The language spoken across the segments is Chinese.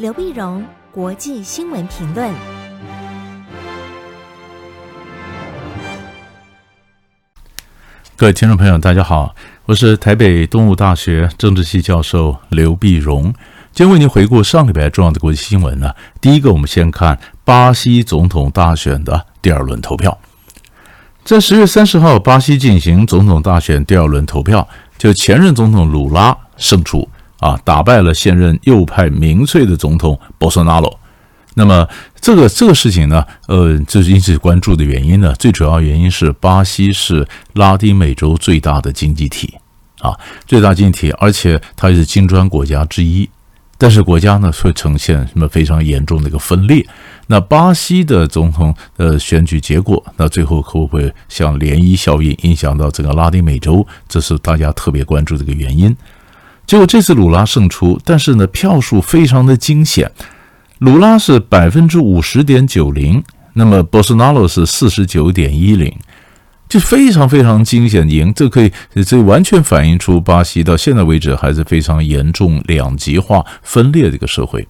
刘碧荣，国际新闻评论。各位听众朋友，大家好，我是台北东吴大学政治系教授刘碧荣。今天为您回顾上礼拜重要的国际新闻呢。第一个，我们先看巴西总统大选的第二轮投票。在十月三十号，巴西进行总统大选第二轮投票，就前任总统鲁拉胜出啊，打败了现任右派民粹的总统波索纳罗。那么这个这个事情呢，呃，就是引起关注的原因呢，最主要原因是巴西是拉丁美洲最大的经济体啊，最大经济体，而且它也是金砖国家之一。但是国家呢，会呈现什么非常严重的一个分裂？那巴西的总统的选举结果，那最后会不会像涟漪效应影响到整个拉丁美洲？这是大家特别关注的一个原因。结果这次鲁拉胜出，但是呢，票数非常的惊险，鲁拉是百分之五十点九零，那么波索纳罗是四十九点一零。就非常非常惊险赢，这可以这完全反映出巴西到现在为止还是非常严重两极化分裂的一个社会。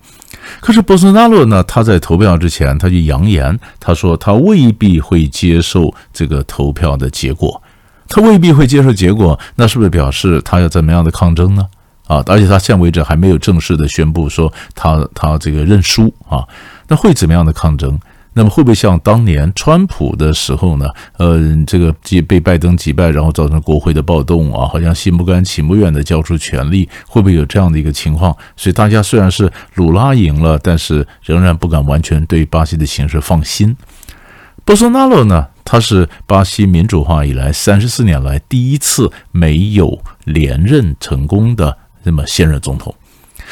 可是波索纳罗呢，他在投票之前他就扬言，他说他未必会接受这个投票的结果，他未必会接受结果，那是不是表示他要怎么样的抗争呢？啊，而且他现在为止还没有正式的宣布说他他这个认输啊，那会怎么样的抗争？那么会不会像当年川普的时候呢？呃，这个击被拜登击败，然后造成国会的暴动啊，好像心不甘情不愿的交出权力，会不会有这样的一个情况？所以大家虽然是鲁拉赢了，但是仍然不敢完全对巴西的形势放心。波索纳罗呢，他是巴西民主化以来三十四年来第一次没有连任成功的那么现任总统。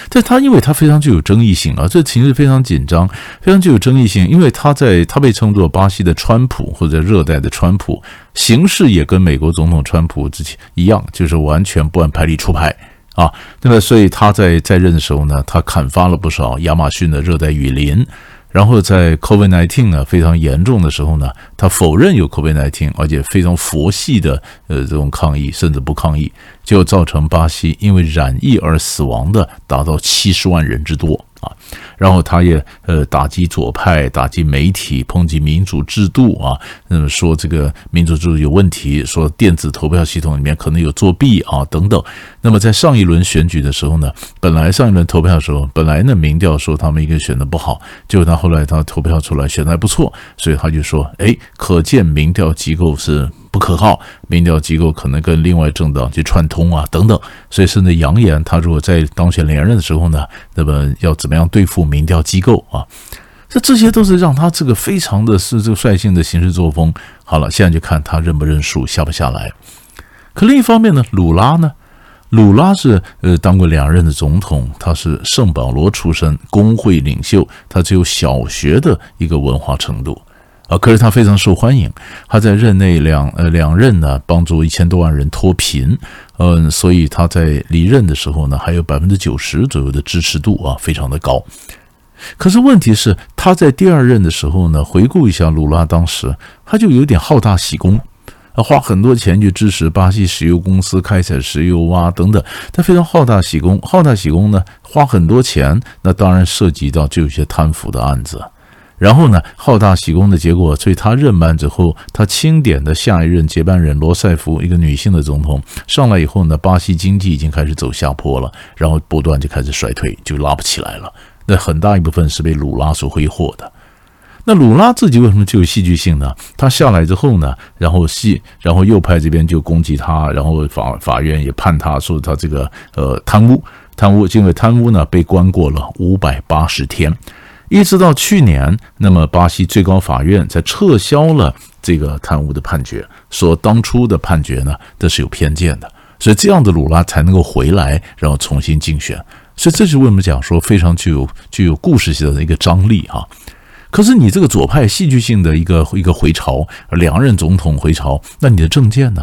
但他因为他非常具有争议性啊，这情势非常紧张，非常具有争议性。因为他在他被称作巴西的川普或者热带的川普，形势也跟美国总统川普之前一样，就是完全不按牌理出牌啊。那么，所以他在在任的时候呢，他砍伐了不少亚马逊的热带雨林。然后在 COVID-19 呢非常严重的时候呢，他否认有 COVID-19，而且非常佛系的呃这种抗议，甚至不抗议，就造成巴西因为染疫而死亡的达到七十万人之多。啊，然后他也呃打击左派，打击媒体，抨击民主制度啊，那么说这个民主制度有问题，说电子投票系统里面可能有作弊啊等等。那么在上一轮选举的时候呢，本来上一轮投票的时候，本来呢民调说他们应该选的不好，结果他后来他投票出来选的还不错，所以他就说，哎，可见民调机构是。不可靠，民调机构可能跟另外政党去串通啊，等等，所以甚至扬言，他如果在当选连任的时候呢，那么要怎么样对付民调机构啊？这这些都是让他这个非常的是这个率性的行事作风。好了，现在就看他认不认输，下不下来。可另一方面呢，鲁拉呢，鲁拉是呃当过两任的总统，他是圣保罗出身，工会领袖，他只有小学的一个文化程度。啊，可是他非常受欢迎，他在任内两呃两任呢，帮助一千多万人脱贫，嗯，所以他在离任的时候呢，还有百分之九十左右的支持度啊，非常的高。可是问题是，他在第二任的时候呢，回顾一下鲁拉当时，他就有点好大喜功，啊，花很多钱去支持巴西石油公司开采石油啊等等，他非常好大喜功，好大喜功呢，花很多钱，那当然涉及到就有些贪腐的案子。然后呢，好大喜功的结果，所以他任满之后，他钦点的下一任接班人罗塞夫，一个女性的总统上来以后呢，巴西经济已经开始走下坡了，然后不断就开始衰退，就拉不起来了。那很大一部分是被鲁拉所挥霍的。那鲁拉自己为什么具有戏剧性呢？他下来之后呢，然后戏，然后右派这边就攻击他，然后法法院也判他说他这个呃贪污，贪污，因为贪污呢被关过了五百八十天。一直到去年，那么巴西最高法院才撤销了这个贪污的判决，说当初的判决呢，这是有偏见的，所以这样的鲁拉才能够回来，然后重新竞选。所以这是为什么讲说非常具有具有故事性的一个张力啊。可是你这个左派戏剧性的一个一个回潮，两任总统回潮，那你的政见呢？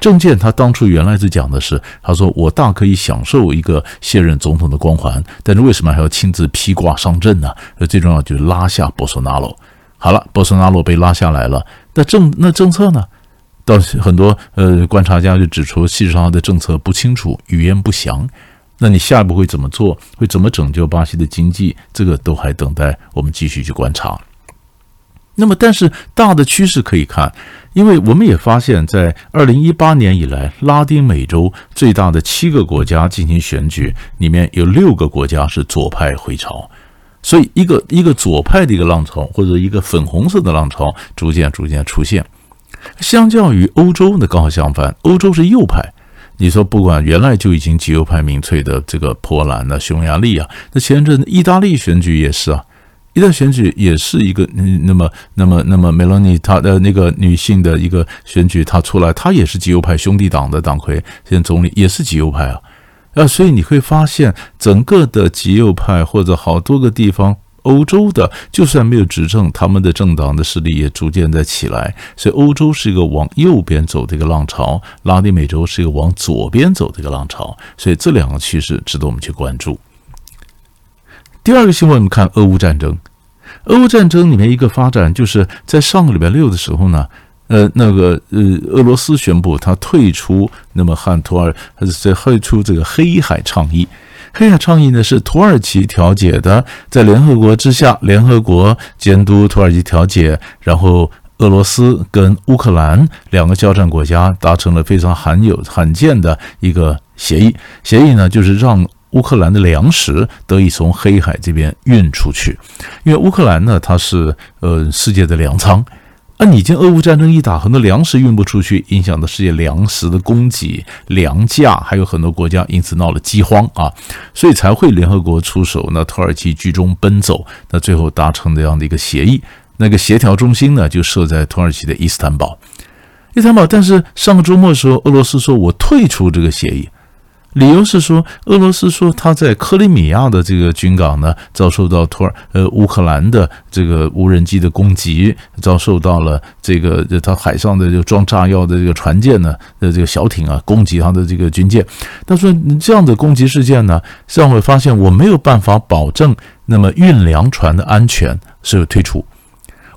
政见他当初原来是讲的是，他说我大可以享受一个卸任总统的光环，但是为什么还要亲自披挂上阵呢？最重要就是拉下波索纳罗。好了，波索纳罗被拉下来了，那政那政策呢？到很多呃观察家就指出，事实上他的政策不清楚，语焉不详。那你下一步会怎么做？会怎么拯救巴西的经济？这个都还等待我们继续去观察。那么，但是大的趋势可以看，因为我们也发现，在二零一八年以来，拉丁美洲最大的七个国家进行选举，里面有六个国家是左派回潮，所以一个一个左派的一个浪潮，或者一个粉红色的浪潮，逐渐逐渐出现。相较于欧洲的刚好相反，欧洲是右派。你说不管原来就已经极右派民粹的这个波兰啊、匈牙利啊，那前阵意大利选举也是啊，意大利选举也是一个嗯，那么那么那么梅洛尼她的那个女性的一个选举，她出来，她也是极右派兄弟党的党魁，现在总理也是极右派啊，啊，所以你会发现整个的极右派或者好多个地方。欧洲的就算没有执政，他们的政党的势力也逐渐在起来，所以欧洲是一个往右边走的一个浪潮，拉丁美洲是一个往左边走的一个浪潮，所以这两个趋势值得我们去关注。第二个新闻，我们看俄乌战争，俄乌战争里面一个发展就是在上个礼拜六的时候呢，呃，那个呃，俄罗斯宣布他退出，那么汉土耳其在退出这个黑海倡议。黑海倡议呢是土耳其调解的，在联合国之下，联合国监督土耳其调解，然后俄罗斯跟乌克兰两个交战国家达成了非常罕有、罕见的一个协议。协议呢就是让乌克兰的粮食得以从黑海这边运出去，因为乌克兰呢它是呃世界的粮仓。啊，你见俄乌战争一打，很多粮食运不出去，影响到世界粮食的供给、粮价，还有很多国家因此闹了饥荒啊，所以才会联合国出手，那土耳其居中奔走，那最后达成这样的一个协议。那个协调中心呢，就设在土耳其的伊斯坦堡。伊斯坦堡，但是上个周末的时候，俄罗斯说我退出这个协议。理由是说，俄罗斯说他在克里米亚的这个军港呢，遭受到土耳呃乌克兰的这个无人机的攻击，遭受到了这个他海上的就装炸药的这个船舰呢的这个小艇啊攻击他的这个军舰。他说这样的攻击事件呢，让我发现我没有办法保证那么运粮船的安全，所以退出。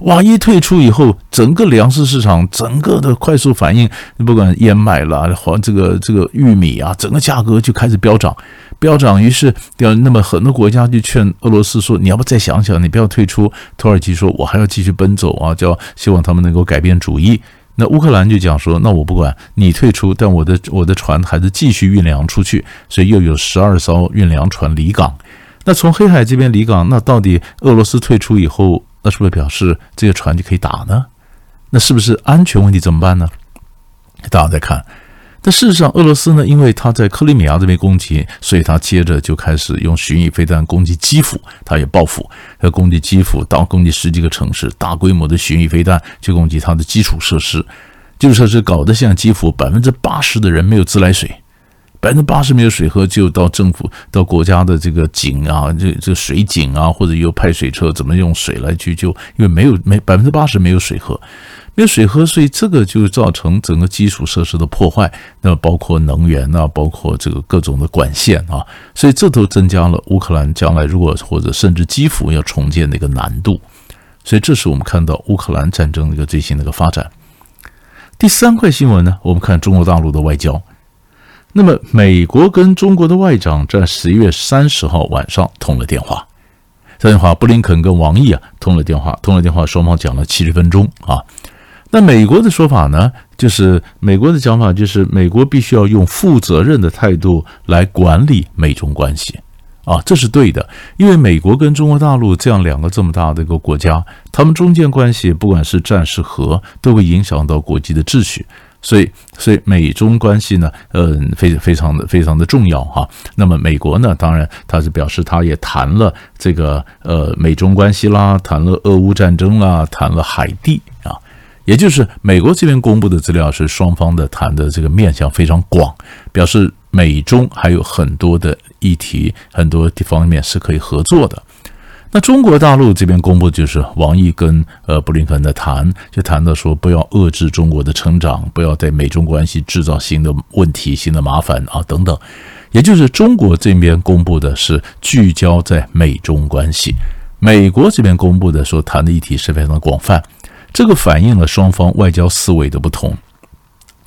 哇！一退出以后，整个粮食市场整个的快速反应，不管燕麦啦，或这个这个玉米啊，整个价格就开始飙涨，飙涨。于是，那么很多国家就劝俄罗斯说：“你要不再想想，你不要退出。”土耳其说：“我还要继续奔走啊，叫希望他们能够改变主意。”那乌克兰就讲说：“那我不管你退出，但我的我的船还是继续运粮出去。”所以又有十二艘运粮船离港。那从黑海这边离港，那到底俄罗斯退出以后？那是不是表示这些船就可以打呢？那是不是安全问题怎么办呢？大家再看，但事实上，俄罗斯呢，因为他在克里米亚这边攻击，所以他接着就开始用巡弋飞弹攻击基辅，他也报复，要攻击基辅，到攻击十几个城市，大规模的巡弋飞弹去攻击他的基础设施，基础设施搞得像基辅百分之八十的人没有自来水。百分之八十没有水喝，就到政府、到国家的这个井啊，这这水井啊，或者有派水车，怎么用水来去救？因为没有没百分之八十没有水喝，没有水喝，所以这个就造成整个基础设施的破坏。那包括能源啊，包括这个各种的管线啊，所以这都增加了乌克兰将来如果或者甚至基辅要重建的一个难度。所以这是我们看到乌克兰战争的一个最新的一个发展。第三块新闻呢，我们看中国大陆的外交。那么，美国跟中国的外长在十一月三十号晚上通了电话。这电话，布林肯跟王毅啊通了电话，通了电话，双方讲了七十分钟啊。那美国的说法呢，就是美国的讲法就是，美国必须要用负责任的态度来管理美中关系啊，这是对的，因为美国跟中国大陆这样两个这么大的一个国家，他们中间关系不管是战是和，都会影响到国际的秩序。所以，所以美中关系呢，嗯，非非常的非常的重要哈。那么美国呢，当然他是表示他也谈了这个呃美中关系啦，谈了俄乌战争啦，谈了海地啊，也就是美国这边公布的资料是双方的谈的这个面向非常广，表示美中还有很多的议题，很多地方面是可以合作的。那中国大陆这边公布就是王毅跟呃布林肯的谈，就谈到说不要遏制中国的成长，不要在美中关系制造新的问题、新的麻烦啊等等。也就是中国这边公布的是聚焦在美中关系，美国这边公布的说谈的议题是非常的广泛，这个反映了双方外交思维的不同。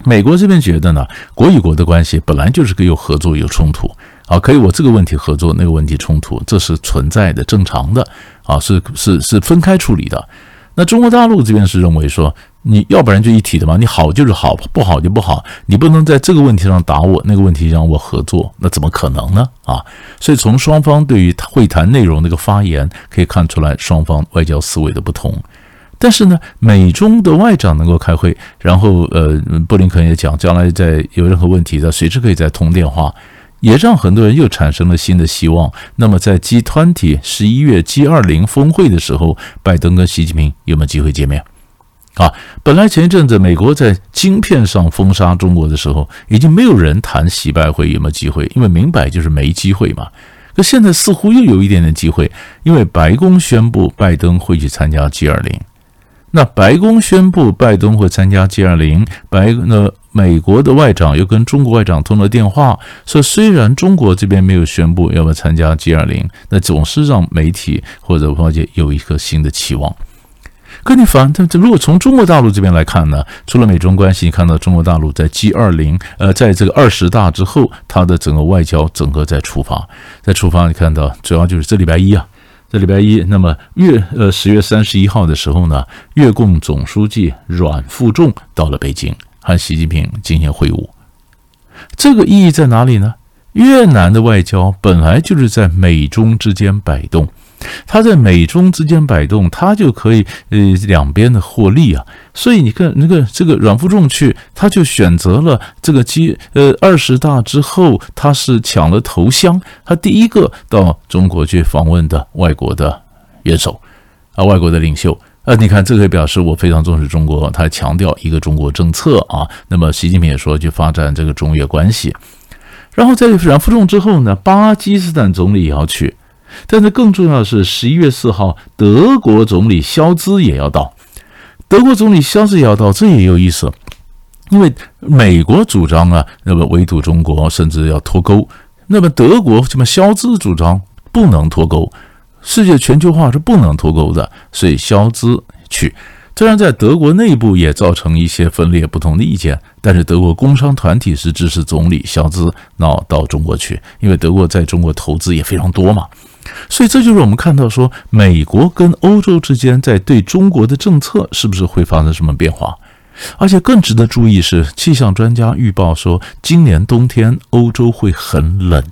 美国这边觉得呢，国与国的关系本来就是个有合作有冲突。啊，可以我这个问题合作，那个问题冲突，这是存在的、正常的啊，是是是分开处理的。那中国大陆这边是认为说，你要不然就一体的嘛，你好就是好，不好就不好，你不能在这个问题上打我，那个问题让我合作，那怎么可能呢？啊，所以从双方对于会谈内容那个发言可以看出来，双方外交思维的不同。但是呢，美中的外长能够开会，然后呃，布林肯也讲，将来在有任何问题的，随时可以再通电话。也让很多人又产生了新的希望。那么，在 G20 十一月 G20 峰会的时候，拜登跟习近平有没有机会见面？啊，本来前一阵子美国在晶片上封杀中国的时候，已经没有人谈习拜会有没有机会，因为明摆就是没机会嘛。可现在似乎又有一点点机会，因为白宫宣布拜登会去参加 G20。那白宫宣布拜登会参加 G20，白那。美国的外长又跟中国外长通了电话，说虽然中国这边没有宣布要不要参加 G20，那总是让媒体或者外界有一个新的期望。可你反正如果从中国大陆这边来看呢，除了美中关系，你看到中国大陆在 G20，呃，在这个二十大之后，它的整个外交整个在出发，在出发，你看到主要就是这礼拜一啊，这礼拜一，那么月呃十月三十一号的时候呢，越共总书记阮富仲到了北京。和习近平进行会晤，这个意义在哪里呢？越南的外交本来就是在美中之间摆动，它在美中之间摆动，它就可以呃两边的获利啊。所以你看那个这个阮富仲去，他就选择了这个基呃二十大之后，他是抢了头香，他第一个到中国去访问的外国的元首啊，外国的领袖。呃，你看，这可以表示我非常重视中国，他强调一个中国政策啊。那么，习近平也说去发展这个中越关系。然后在阮富仲之后呢，巴基斯坦总理也要去，但是更重要的是，十一月四号，德国总理肖兹也要到。德国总理肖兹也要到，这也有意思，因为美国主张啊，那么围堵中国，甚至要脱钩。那么德国这么肖兹主张不能脱钩。世界全球化是不能脱钩的，所以肖兹去，虽然在德国内部也造成一些分裂、不同的意见，但是德国工商团体是支持总理肖兹闹到中国去，因为德国在中国投资也非常多嘛，所以这就是我们看到说，美国跟欧洲之间在对中国的政策是不是会发生什么变化？而且更值得注意是，气象专家预报说，今年冬天欧洲会很冷。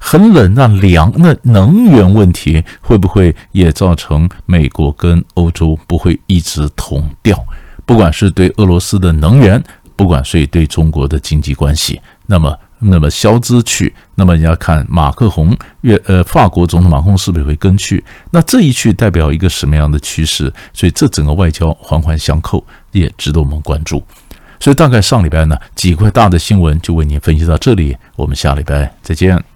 很冷，那凉，那能源问题会不会也造成美国跟欧洲不会一直同调？不管是对俄罗斯的能源，不管是对中国的经济关系，那么，那么肖兹去，那么你要看马克宏，越呃，法国总统马克宏是不是会跟去？那这一去代表一个什么样的趋势？所以这整个外交环环相扣，也值得我们关注。所以大概上礼拜呢，几块大的新闻就为您分析到这里，我们下礼拜再见。